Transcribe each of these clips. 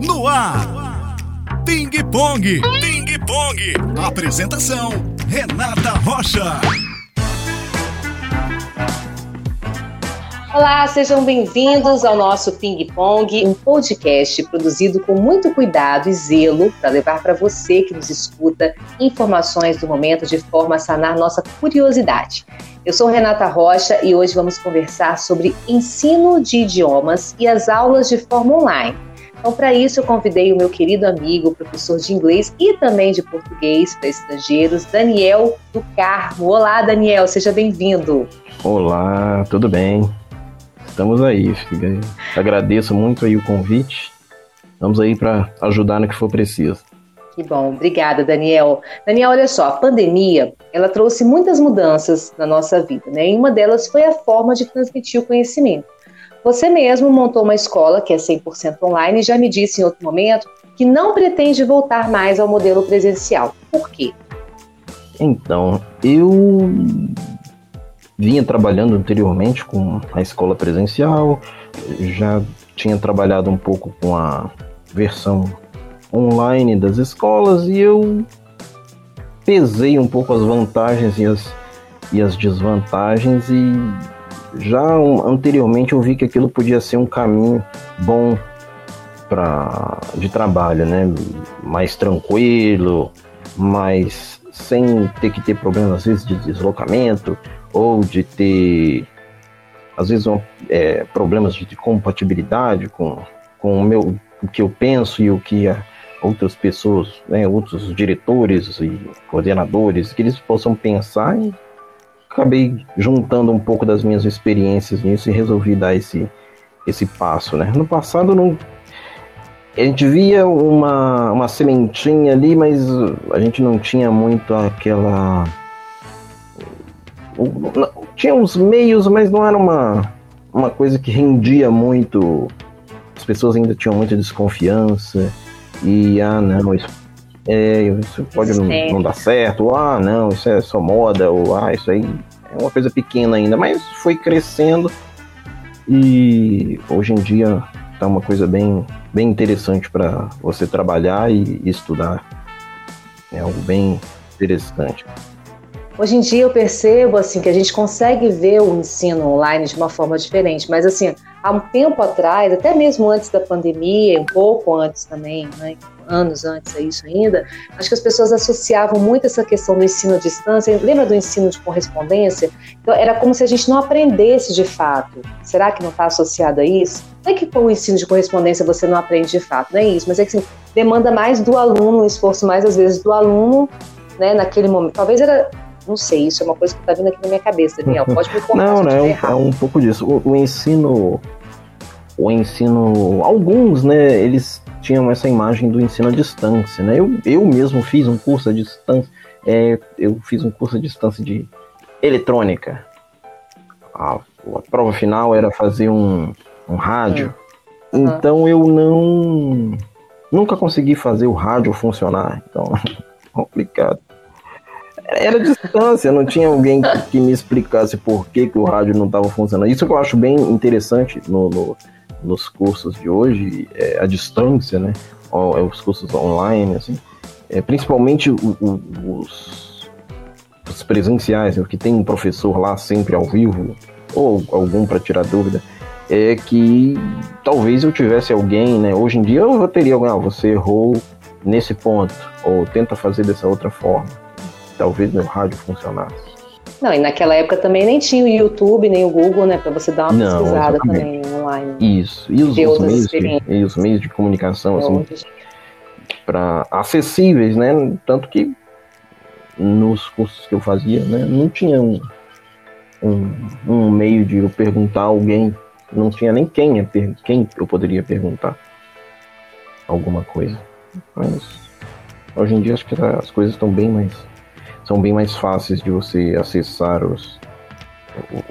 No ar. Ping Pong. Ping Pong. Apresentação: Renata Rocha. Olá, sejam bem-vindos ao nosso Ping Pong, um podcast produzido com muito cuidado e zelo para levar para você que nos escuta informações do momento de forma a sanar nossa curiosidade. Eu sou Renata Rocha e hoje vamos conversar sobre ensino de idiomas e as aulas de forma online. Então, para isso, eu convidei o meu querido amigo, professor de inglês e também de português para estrangeiros, Daniel do Carmo. Olá, Daniel, seja bem-vindo. Olá, tudo bem? Estamos aí, filha. Agradeço muito aí o convite. Vamos aí para ajudar no que for preciso. Que bom, obrigada, Daniel. Daniel, olha só, a pandemia, ela trouxe muitas mudanças na nossa vida, né? E uma delas foi a forma de transmitir o conhecimento. Você mesmo montou uma escola que é 100% online e já me disse em outro momento que não pretende voltar mais ao modelo presencial. Por quê? Então, eu vinha trabalhando anteriormente com a escola presencial, já tinha trabalhado um pouco com a versão online das escolas e eu pesei um pouco as vantagens e as, e as desvantagens e já anteriormente eu vi que aquilo podia ser um caminho bom para de trabalho, né? Mais tranquilo, mais sem ter que ter problemas às vezes de deslocamento ou de ter às vezes é, problemas de, de compatibilidade com, com o meu o que eu penso e o que a, outras pessoas, né, outros diretores e coordenadores, que eles possam pensar e acabei juntando um pouco das minhas experiências nisso e resolvi dar esse, esse passo, né? No passado não a gente via uma, uma sementinha ali, mas a gente não tinha muito aquela tinha uns meios, mas não era uma, uma coisa que rendia muito. As pessoas ainda tinham muita desconfiança. E, ah, não, isso, é, isso pode não, não, dar certo, ou, ah, não, isso é só moda, ou, ah, isso aí é uma coisa pequena ainda, mas foi crescendo e hoje em dia tá uma coisa bem, bem interessante para você trabalhar e, e estudar. É algo bem interessante. Hoje em dia eu percebo assim que a gente consegue ver o ensino online de uma forma diferente, mas assim, há um tempo atrás, até mesmo antes da pandemia, um pouco antes também, né, anos antes a isso ainda, acho que as pessoas associavam muito essa questão do ensino à distância. Lembra do ensino de correspondência? Então, era como se a gente não aprendesse de fato. Será que não está associado a isso? Não é que com o ensino de correspondência você não aprende de fato, não é isso, mas é que assim, demanda mais do aluno, um esforço mais às vezes do aluno, né, naquele momento. Talvez era não sei, isso é uma coisa que está vindo aqui na minha cabeça, Daniel. Pode me contar Não, não, é um, pouco disso. O, o, ensino. O ensino. Alguns, né, eles tinham essa imagem do ensino à distância, né? Eu, eu mesmo fiz um curso à distância. É, eu fiz um curso à distância de eletrônica. A, a prova final era fazer um, um rádio. Uhum. Então eu não. Nunca consegui fazer o rádio funcionar. Então, complicado era distância, não tinha alguém que, que, me explicasse por que, que o rádio não estava funcionando. Isso que eu acho bem interessante no, no, nos cursos de hoje, é distância, né? É os cursos online, assim. É, principalmente o, o, os, os, presenciais, né? que tem um professor lá sempre ao vivo, ou algum para tirar dúvida, é que talvez eu tivesse alguém, né? Hoje em dia eu teria alguém, ah, você errou nesse ponto, ou tenta fazer dessa outra forma talvez meu rádio funcionasse. Não, e naquela época também nem tinha o YouTube, nem o Google, né, para você dar uma Não, pesquisada exatamente. também online. Isso, e os, os meios, de, e os meios de comunicação, assim, para acessíveis, né, tanto que nos cursos que eu fazia, né, não tinha um, um, um meio de eu perguntar a alguém, não tinha nem quem, quem eu poderia perguntar alguma coisa. Mas hoje em dia acho que as coisas estão bem mais são bem mais fáceis de você acessar os, o, o,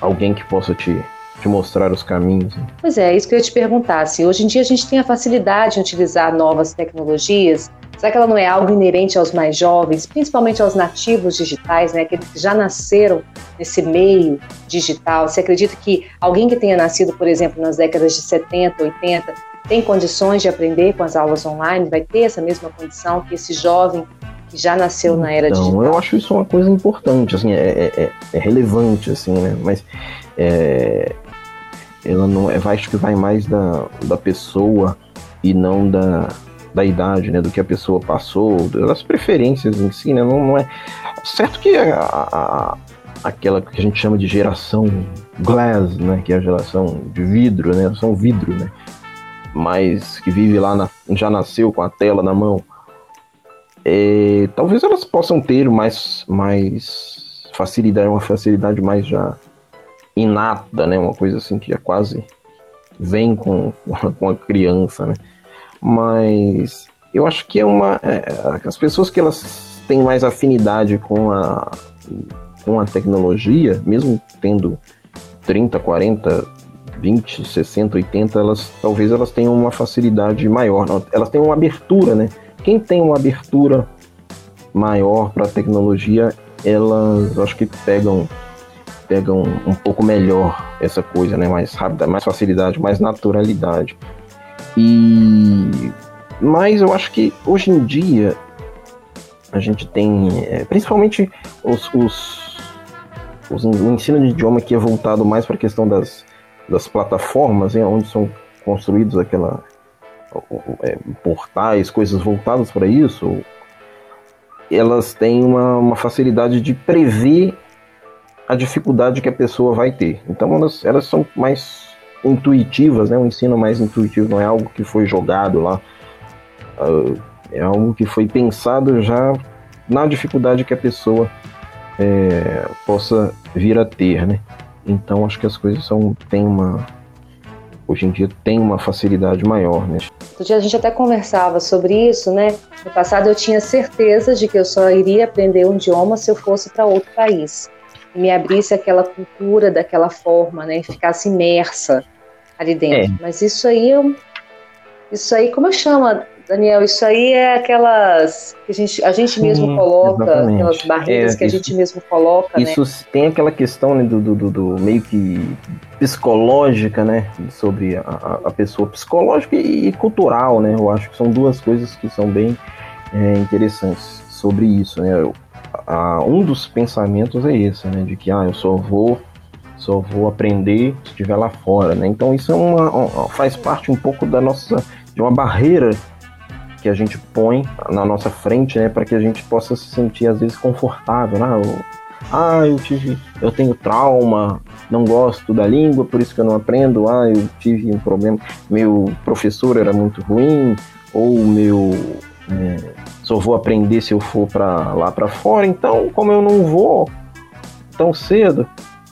alguém que possa te, te mostrar os caminhos. Né? Pois é, isso que eu ia te perguntar. Se hoje em dia a gente tem a facilidade de utilizar novas tecnologias, será que ela não é algo inerente aos mais jovens, principalmente aos nativos digitais, né, aqueles que já nasceram nesse meio digital? Você acredita que alguém que tenha nascido, por exemplo, nas décadas de 70, 80, tem condições de aprender com as aulas online? Vai ter essa mesma condição que esse jovem que já nasceu na era então, digital? Eu acho isso uma coisa importante, assim, é, é, é, é relevante, assim, né? Mas é, ela não é, acho que vai mais da, da pessoa e não da, da idade, né? Do que a pessoa passou, das preferências em si, né? Não, não é certo que a, a, aquela que a gente chama de geração glass, né? Que é a geração de vidro, né? São vidro, né? Mas que vive lá, na, já nasceu com a tela na mão. É, talvez elas possam ter mais, mais facilidade, uma facilidade mais já inata, né? Uma coisa assim que já quase vem com, com a criança, né? Mas eu acho que é uma. É, as pessoas que elas têm mais afinidade com a, com a tecnologia, mesmo tendo 30, 40, 20, 60, 80, elas talvez elas tenham uma facilidade maior, elas têm uma abertura, né? Quem tem uma abertura maior para a tecnologia, elas acho que pegam pegam um pouco melhor essa coisa, né? Mais rápida, mais facilidade, mais naturalidade. E mas eu acho que hoje em dia a gente tem, é, principalmente os, os, os, o ensino de idioma que é voltado mais para a questão das, das plataformas, hein, onde são construídos aquela portais, coisas voltadas para isso, elas têm uma, uma facilidade de prever a dificuldade que a pessoa vai ter. Então elas, elas são mais intuitivas, né? Um ensino mais intuitivo, não é algo que foi jogado lá. Uh, é algo que foi pensado já na dificuldade que a pessoa é, possa vir a ter, né? Então acho que as coisas são tem uma hoje em dia tem uma facilidade maior, né? Outro dia a gente até conversava sobre isso, né? No passado eu tinha certeza de que eu só iria aprender um idioma se eu fosse para outro país e me abrisse aquela cultura daquela forma, né? E ficasse imersa ali dentro. É. Mas isso aí, eu, isso aí, como eu chamo, Daniel? Isso aí é aquelas que a gente, a gente Sim, mesmo coloca, exatamente. aquelas barreiras é, que a gente mesmo coloca. Isso né? tem aquela questão né, do, do, do, do, meio que psicológica, né? Sobre a, a pessoa psicológica e, e, cultural, né? Eu acho que são duas coisas que são bem é, interessantes sobre isso, né? Eu, a, um dos pensamentos é esse, né? De que ah, eu só vou só vou aprender se estiver lá fora, né? Então isso é uma, faz parte um pouco da nossa de uma barreira que a gente põe na nossa frente, né, para que a gente possa se sentir às vezes confortável, né? Ah, eu tive, eu tenho trauma, não gosto da língua, por isso que eu não aprendo. Ah, eu tive um problema, meu professor era muito ruim, ou meu é, só vou aprender se eu for para lá para fora. Então, como eu não vou tão cedo,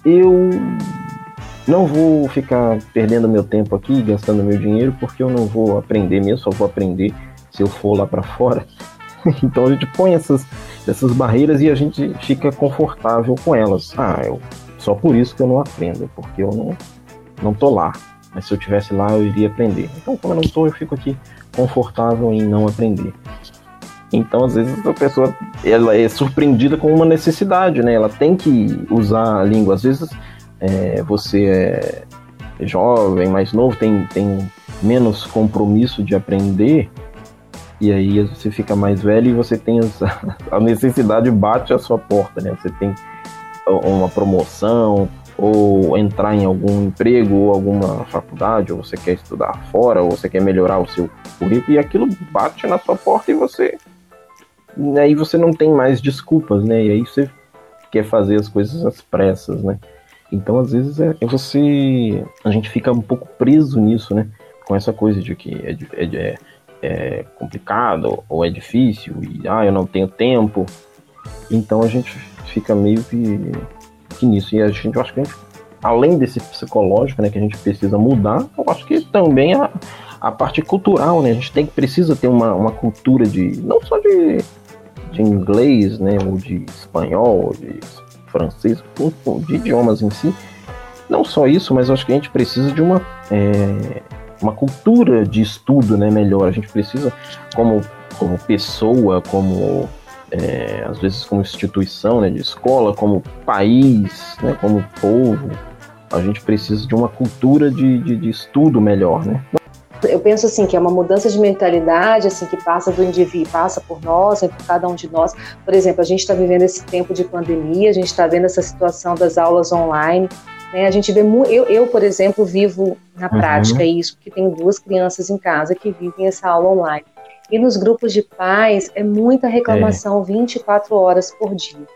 eu não vou ficar perdendo meu tempo aqui, gastando meu dinheiro, porque eu não vou aprender mesmo, só vou aprender se eu for lá para fora. então a gente põe essas, essas barreiras e a gente fica confortável com elas. Ah, eu, só por isso que eu não aprendo, porque eu não, não tô lá. Mas se eu tivesse lá, eu iria aprender. Então, como eu não tô, eu fico aqui confortável em não aprender. Então, às vezes, a pessoa ela é surpreendida com uma necessidade, né? Ela tem que usar a língua. Às vezes, é, você é jovem, mais novo, tem, tem menos compromisso de aprender, e aí você fica mais velho e você tem essa, a necessidade bate à sua porta, né? Você tem uma promoção, ou entrar em algum emprego ou alguma faculdade, ou você quer estudar fora, ou você quer melhorar o seu currículo, e aquilo bate na sua porta e você aí você não tem mais desculpas, né? E aí você quer fazer as coisas às pressas, né? Então, às vezes, é, é você. A gente fica um pouco preso nisso, né? Com essa coisa de que é, é, é, complicado ou é difícil e ah, eu não tenho tempo. Então a gente fica meio que, que nisso. E a gente, eu acho que gente, além desse psicológico, né, que a gente precisa mudar, eu acho que também a, a parte cultural, né? A gente tem, precisa ter uma, uma cultura de. não só de de inglês, né, ou de espanhol, ou de francês, de idiomas em si. Não só isso, mas acho que a gente precisa de uma, é, uma cultura de estudo né, melhor. A gente precisa, como, como pessoa, como é, às vezes como instituição né, de escola, como país, né, como povo, a gente precisa de uma cultura de, de, de estudo melhor. Né? Eu penso assim que é uma mudança de mentalidade assim que passa do indivíduo, passa por nós, né, por cada um de nós. Por exemplo, a gente está vivendo esse tempo de pandemia, a gente está vendo essa situação das aulas online. Né, a gente vê eu, eu, por exemplo, vivo na uhum. prática isso, porque tenho duas crianças em casa que vivem essa aula online. E nos grupos de pais é muita reclamação é. 24 horas por dia.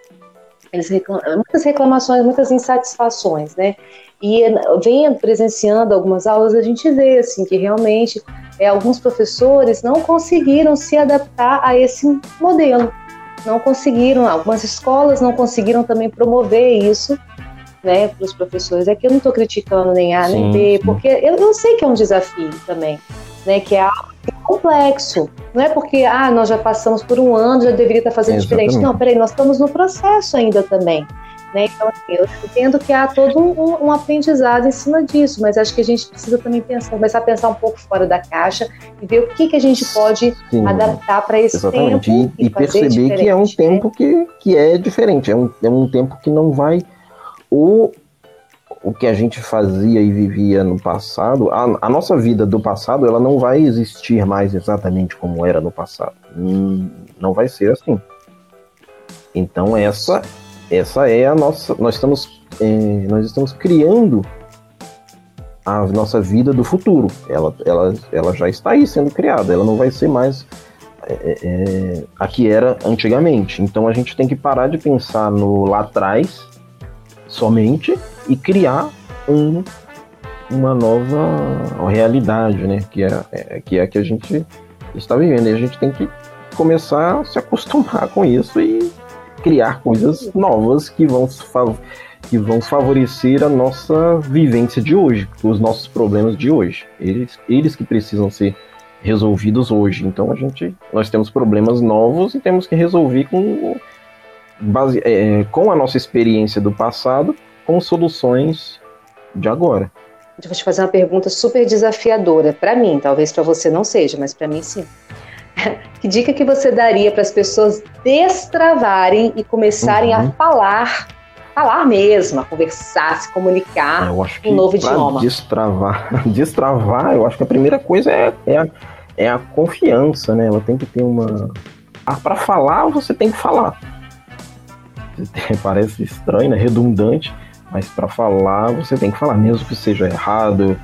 Eles reclamam, muitas reclamações, muitas insatisfações, né? E vendo, presenciando algumas aulas, a gente vê assim que realmente é, alguns professores não conseguiram se adaptar a esse modelo, não conseguiram, algumas escolas não conseguiram também promover isso né, para os professores. É que eu não estou criticando nem A nem B, porque eu, eu sei que é um desafio também, né, que é algo complexo. Não é porque ah, nós já passamos por um ano, já deveria estar fazendo diferente. Não, peraí, nós estamos no processo ainda também. Né? Então, assim, eu entendo que há todo um, um, aprendizado em cima disso, mas acho que a gente precisa também pensar, começar a pensar um pouco fora da caixa e ver o que, que a gente pode Sim, adaptar para esse exatamente. tempo. E, e perceber que é um né? tempo que, que é diferente, é um, é um tempo que não vai. O, o que a gente fazia e vivia no passado, a, a nossa vida do passado, ela não vai existir mais exatamente como era no passado. Hum, não vai ser assim. Então, essa essa é a nossa. Nós estamos, é, nós estamos criando a nossa vida do futuro. Ela, ela, ela já está aí sendo criada. Ela não vai ser mais é, é, é, a que era antigamente. Então a gente tem que parar de pensar no lá atrás somente e criar um, uma nova realidade, né? Que é, é, que é a que a gente está vivendo. E a gente tem que começar a se acostumar com isso e criar coisas novas que vão, que vão favorecer a nossa vivência de hoje, os nossos problemas de hoje. Eles, eles que precisam ser resolvidos hoje. Então a gente, nós temos problemas novos e temos que resolver com, base, é, com a nossa experiência do passado, com soluções de agora. Eu vou te fazer uma pergunta super desafiadora para mim, talvez para você não seja, mas para mim sim. que dica que você daria para as pessoas destravarem e começarem uhum. a falar, falar mesmo, a conversar, se comunicar eu acho que um novo idioma? Destravar, destravar, eu acho que a primeira coisa é, é, a, é a confiança, né? Ela tem que ter uma. Ah, para falar, você tem que falar. Parece estranho, né? Redundante, mas para falar, você tem que falar, mesmo que seja errado,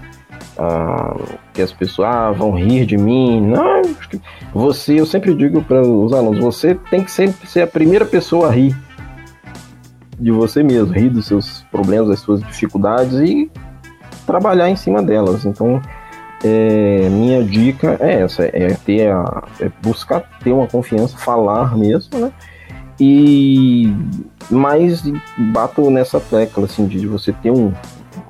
ah, que as pessoas ah, vão rir de mim. Não, você, eu sempre digo para os alunos, você tem que sempre ser a primeira pessoa a rir de você mesmo, rir dos seus problemas, das suas dificuldades e trabalhar em cima delas. Então, é, minha dica é essa, é ter a, é buscar ter uma confiança, falar mesmo, né? E mais bato nessa tecla assim de você ter um,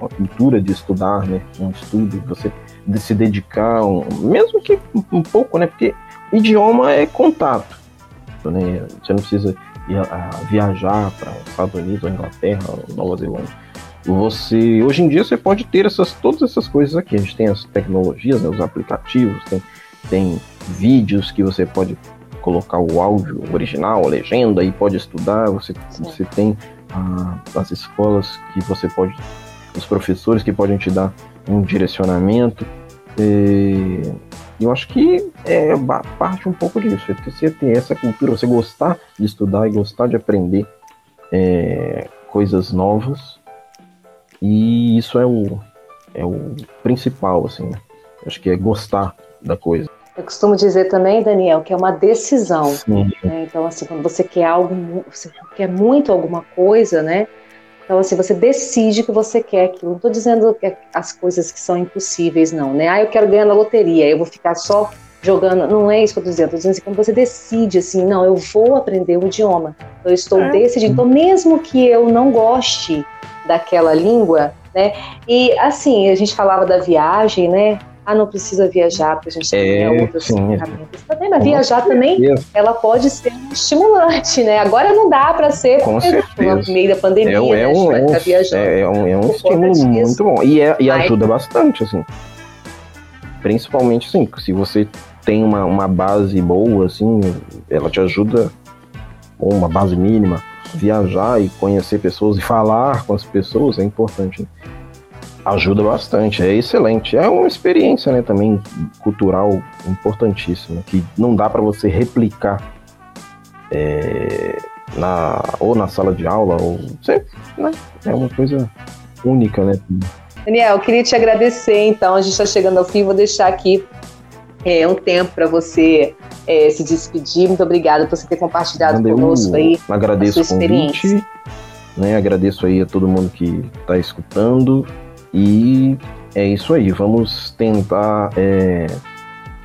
uma cultura de estudar, né? Um estudo, você de se dedicar, um, mesmo que um pouco, né? Porque idioma é contato, né? Você não precisa ir a, a viajar para Estados Unidos, Inglaterra, ou Nova Zelândia. Você, hoje em dia, você pode ter essas, todas essas coisas aqui. A gente tem as tecnologias, né, os aplicativos, tem, tem vídeos que você pode colocar o áudio original, a legenda, e pode estudar. Você, você tem ah, as escolas que você pode os professores que podem te dar um direcionamento. E eu acho que é parte um pouco disso, é você ter essa cultura, você gostar de estudar e gostar de aprender é, coisas novas. E isso é o, é o principal, assim, né? Acho que é gostar da coisa. Eu costumo dizer também, Daniel, que é uma decisão. Né? Então, assim, quando você quer algo, você quer muito alguma coisa, né? Então, assim, você decide que você quer aquilo. Não estou dizendo que as coisas que são impossíveis, não, né? Ah, eu quero ganhar na loteria, eu vou ficar só jogando. Não é isso que eu estou dizendo. Estou dizendo assim, quando você decide, assim, não, eu vou aprender o idioma. Eu estou é. decidindo. Então, mesmo que eu não goste daquela língua, né? E, assim, a gente falava da viagem, né? Ah, não precisa viajar, porque a gente tem é, outras ferramentas também, mas viajar também, ela pode ser um estimulante, né? Agora não dá para ser Com no meio da pandemia, é, é né? Um, é, um, é, é, um, é um estímulo muito bom. E, é, e ajuda bastante, assim. Principalmente, assim, se você tem uma, uma base boa, assim, ela te ajuda, ou uma base mínima, viajar e conhecer pessoas e falar com as pessoas é importante. Né? Ajuda bastante, é excelente. É uma experiência, né, também cultural importantíssima, que não dá para você replicar é, na, ou na sala de aula, ou sempre, né? É uma coisa única, né? Daniel, eu queria te agradecer, então, a gente está chegando ao fim, vou deixar aqui é, um tempo para você é, se despedir. Muito obrigada por você ter compartilhado conosco aí agradeço a sua experiência. Convite, né? Agradeço aí a todo mundo que está escutando e é isso aí. Vamos tentar é,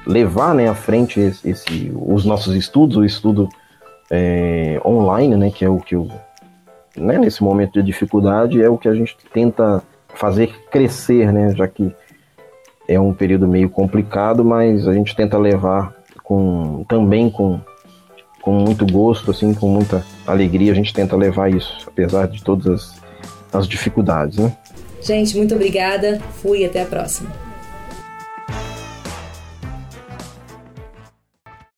levar né, à frente esse, esse, os nossos estudos, o estudo é, online, né, que é o que eu, né, nesse momento de dificuldade, é o que a gente tenta fazer crescer, né, já que é um período meio complicado, mas a gente tenta levar com também com, com muito gosto, assim, com muita alegria, a gente tenta levar isso, apesar de todas as, as dificuldades, né? Gente, muito obrigada. Fui até a próxima.